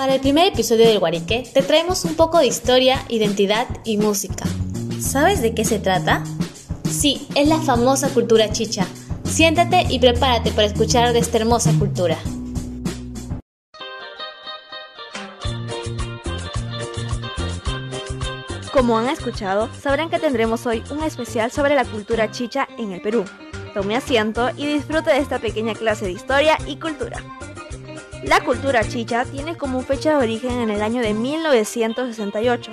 Para el primer episodio del Guarique te traemos un poco de historia, identidad y música. ¿Sabes de qué se trata? Sí, es la famosa cultura chicha. Siéntate y prepárate para escuchar de esta hermosa cultura. Como han escuchado, sabrán que tendremos hoy un especial sobre la cultura chicha en el Perú. Tome asiento y disfrute de esta pequeña clase de historia y cultura. La cultura chicha tiene como fecha de origen en el año de 1968,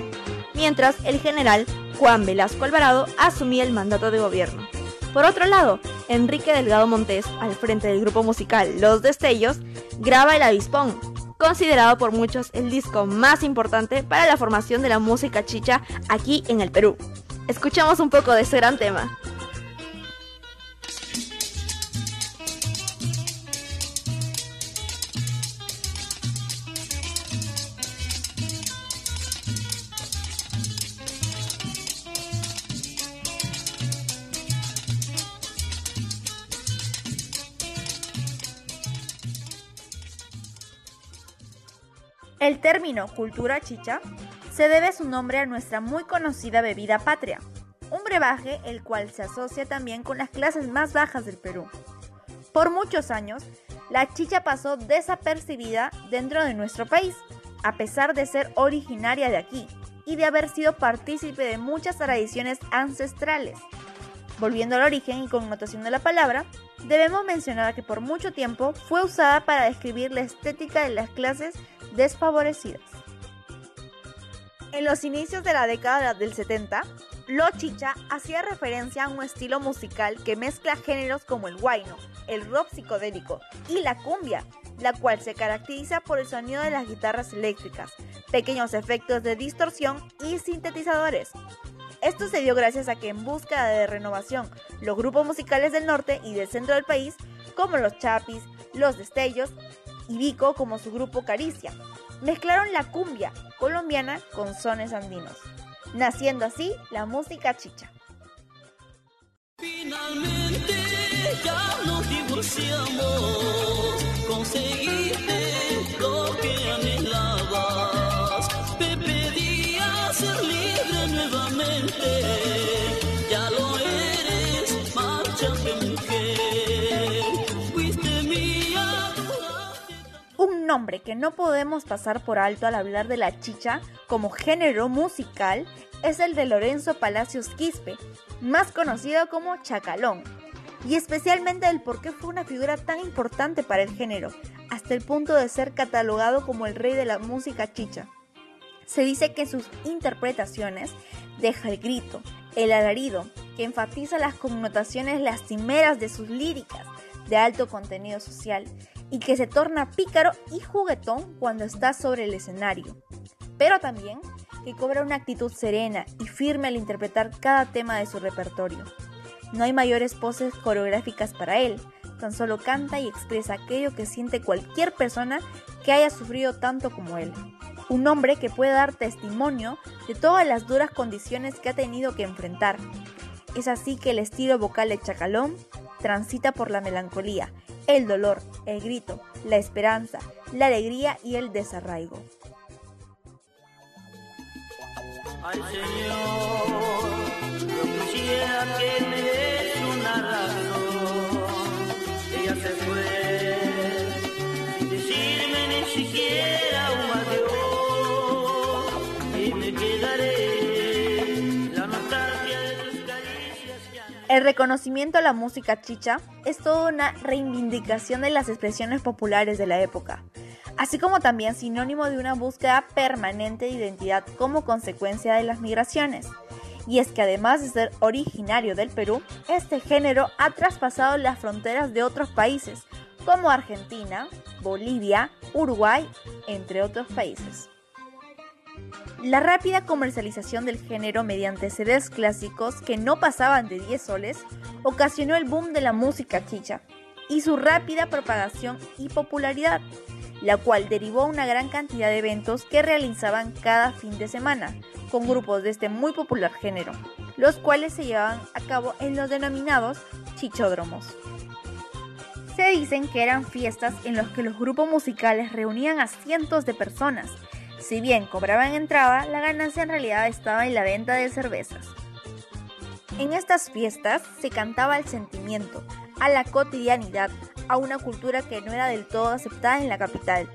mientras el general Juan Velasco Alvarado asumía el mandato de gobierno. Por otro lado, Enrique Delgado Montés, al frente del grupo musical Los Destellos, graba El Avispón, considerado por muchos el disco más importante para la formación de la música chicha aquí en el Perú. Escuchamos un poco de ese gran tema. El término cultura chicha se debe su nombre a nuestra muy conocida bebida patria, un brebaje el cual se asocia también con las clases más bajas del Perú. Por muchos años, la chicha pasó desapercibida dentro de nuestro país, a pesar de ser originaria de aquí y de haber sido partícipe de muchas tradiciones ancestrales. Volviendo al origen y connotación de la palabra, debemos mencionar que por mucho tiempo fue usada para describir la estética de las clases desfavorecidas. En los inicios de la década del 70, Lo Chicha hacía referencia a un estilo musical que mezcla géneros como el guayno, el rock psicodélico y la cumbia, la cual se caracteriza por el sonido de las guitarras eléctricas, pequeños efectos de distorsión y sintetizadores. Esto se dio gracias a que en búsqueda de renovación, los grupos musicales del norte y del centro del país, como los Chapis, los Destellos y Vico como su grupo Caricia, mezclaron la cumbia colombiana con sones andinos, naciendo así la música chicha. Finalmente ya nos divorciamos, conseguiste lo que anhelabas, te pedía ser libre nuevamente, nombre que no podemos pasar por alto al hablar de la chicha como género musical es el de Lorenzo Palacios Quispe, más conocido como Chacalón, y especialmente el por qué fue una figura tan importante para el género, hasta el punto de ser catalogado como el rey de la música chicha. Se dice que sus interpretaciones deja el grito, el alarido, que enfatiza las connotaciones lastimeras de sus líricas de alto contenido social y que se torna pícaro y juguetón cuando está sobre el escenario, pero también que cobra una actitud serena y firme al interpretar cada tema de su repertorio. No hay mayores poses coreográficas para él, tan solo canta y expresa aquello que siente cualquier persona que haya sufrido tanto como él. Un hombre que puede dar testimonio de todas las duras condiciones que ha tenido que enfrentar. Es así que el estilo vocal de Chacalón transita por la melancolía, el dolor, el grito, la esperanza, la alegría y el desarraigo. Señor, que me El reconocimiento a la música chicha es toda una reivindicación de las expresiones populares de la época, así como también sinónimo de una búsqueda permanente de identidad como consecuencia de las migraciones. Y es que además de ser originario del Perú, este género ha traspasado las fronteras de otros países, como Argentina, Bolivia, Uruguay, entre otros países. La rápida comercialización del género mediante CDs clásicos que no pasaban de 10 soles ocasionó el boom de la música chicha y su rápida propagación y popularidad, la cual derivó una gran cantidad de eventos que realizaban cada fin de semana con grupos de este muy popular género, los cuales se llevaban a cabo en los denominados chichódromos. Se dicen que eran fiestas en las que los grupos musicales reunían a cientos de personas. Si bien cobraban entrada, la ganancia en realidad estaba en la venta de cervezas. En estas fiestas se cantaba el sentimiento, a la cotidianidad, a una cultura que no era del todo aceptada en la capital,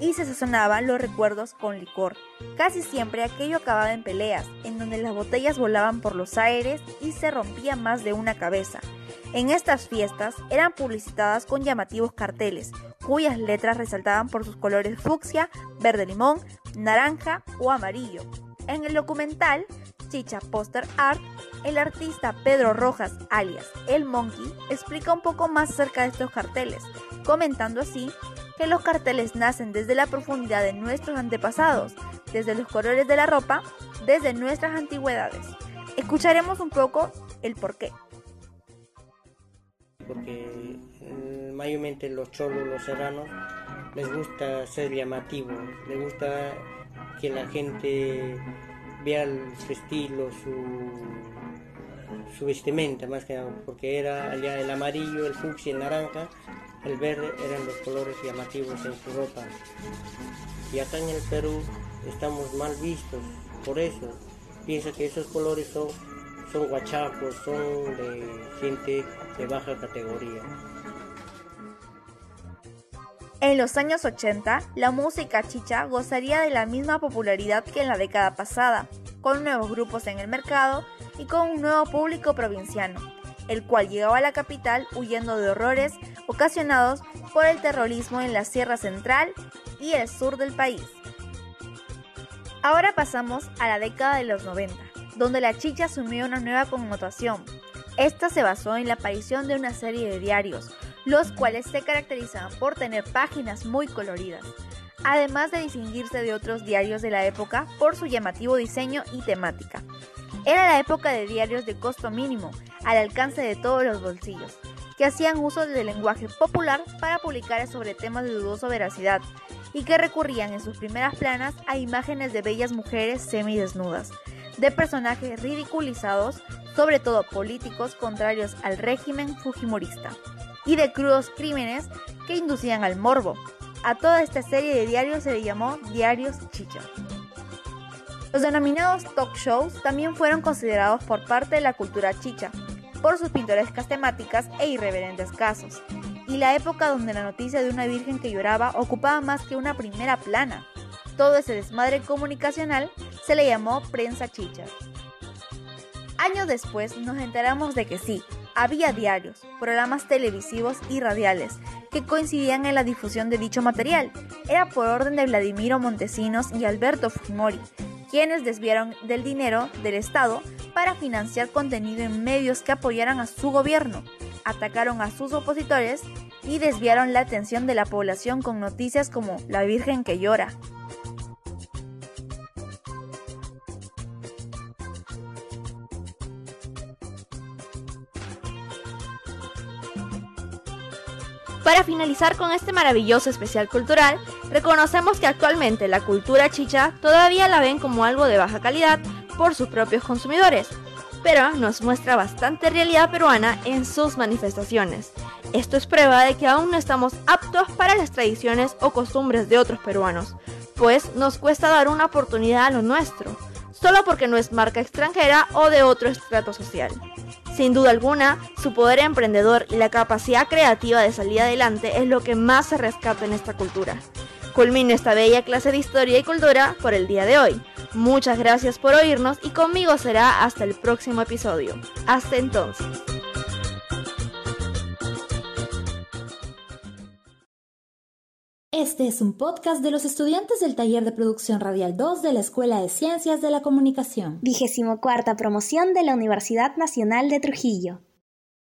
y se sazonaban los recuerdos con licor. Casi siempre aquello acababa en peleas, en donde las botellas volaban por los aires y se rompía más de una cabeza. En estas fiestas eran publicitadas con llamativos carteles, cuyas letras resaltaban por sus colores fucsia, verde limón, naranja o amarillo. En el documental Chicha Poster Art, el artista Pedro Rojas, alias El Monkey, explica un poco más acerca de estos carteles, comentando así que los carteles nacen desde la profundidad de nuestros antepasados, desde los colores de la ropa, desde nuestras antigüedades. Escucharemos un poco el porqué. Porque eh, mayormente los cholos, los serranos, les gusta ser llamativos, les gusta que la gente vea su estilo, su, su vestimenta más que nada, porque era allá el amarillo, el fucsia, el naranja, el verde eran los colores llamativos en su ropa. Y acá en el Perú estamos mal vistos, por eso piensa que esos colores son, son guachacos, son de gente de baja categoría. En los años 80, la música chicha gozaría de la misma popularidad que en la década pasada, con nuevos grupos en el mercado y con un nuevo público provinciano, el cual llegaba a la capital huyendo de horrores ocasionados por el terrorismo en la Sierra Central y el sur del país. Ahora pasamos a la década de los 90, donde la chicha asumió una nueva connotación. Esta se basó en la aparición de una serie de diarios, los cuales se caracterizaban por tener páginas muy coloridas, además de distinguirse de otros diarios de la época por su llamativo diseño y temática. Era la época de diarios de costo mínimo, al alcance de todos los bolsillos, que hacían uso del lenguaje popular para publicar sobre temas de dudosa veracidad y que recurrían en sus primeras planas a imágenes de bellas mujeres semidesnudas, de personajes ridiculizados, sobre todo políticos contrarios al régimen fujimorista y de crudos crímenes que inducían al morbo. A toda esta serie de diarios se le llamó Diarios Chicha. Los denominados talk shows también fueron considerados por parte de la cultura chicha, por sus pintorescas temáticas e irreverentes casos, y la época donde la noticia de una virgen que lloraba ocupaba más que una primera plana. Todo ese desmadre comunicacional se le llamó prensa chicha. Años después nos enteramos de que sí, había diarios, programas televisivos y radiales que coincidían en la difusión de dicho material. Era por orden de Vladimiro Montesinos y Alberto Fujimori, quienes desviaron del dinero del Estado para financiar contenido en medios que apoyaran a su gobierno, atacaron a sus opositores y desviaron la atención de la población con noticias como La Virgen que llora, Para finalizar con este maravilloso especial cultural, reconocemos que actualmente la cultura chicha todavía la ven como algo de baja calidad por sus propios consumidores, pero nos muestra bastante realidad peruana en sus manifestaciones. Esto es prueba de que aún no estamos aptos para las tradiciones o costumbres de otros peruanos, pues nos cuesta dar una oportunidad a lo nuestro, solo porque no es marca extranjera o de otro estrato social. Sin duda alguna, su poder emprendedor y la capacidad creativa de salir adelante es lo que más se rescata en esta cultura. Culmino esta bella clase de historia y cultura por el día de hoy. Muchas gracias por oírnos y conmigo será hasta el próximo episodio. Hasta entonces. Este es un podcast de los estudiantes del Taller de Producción Radial 2 de la Escuela de Ciencias de la Comunicación. Vigésimo cuarta promoción de la Universidad Nacional de Trujillo.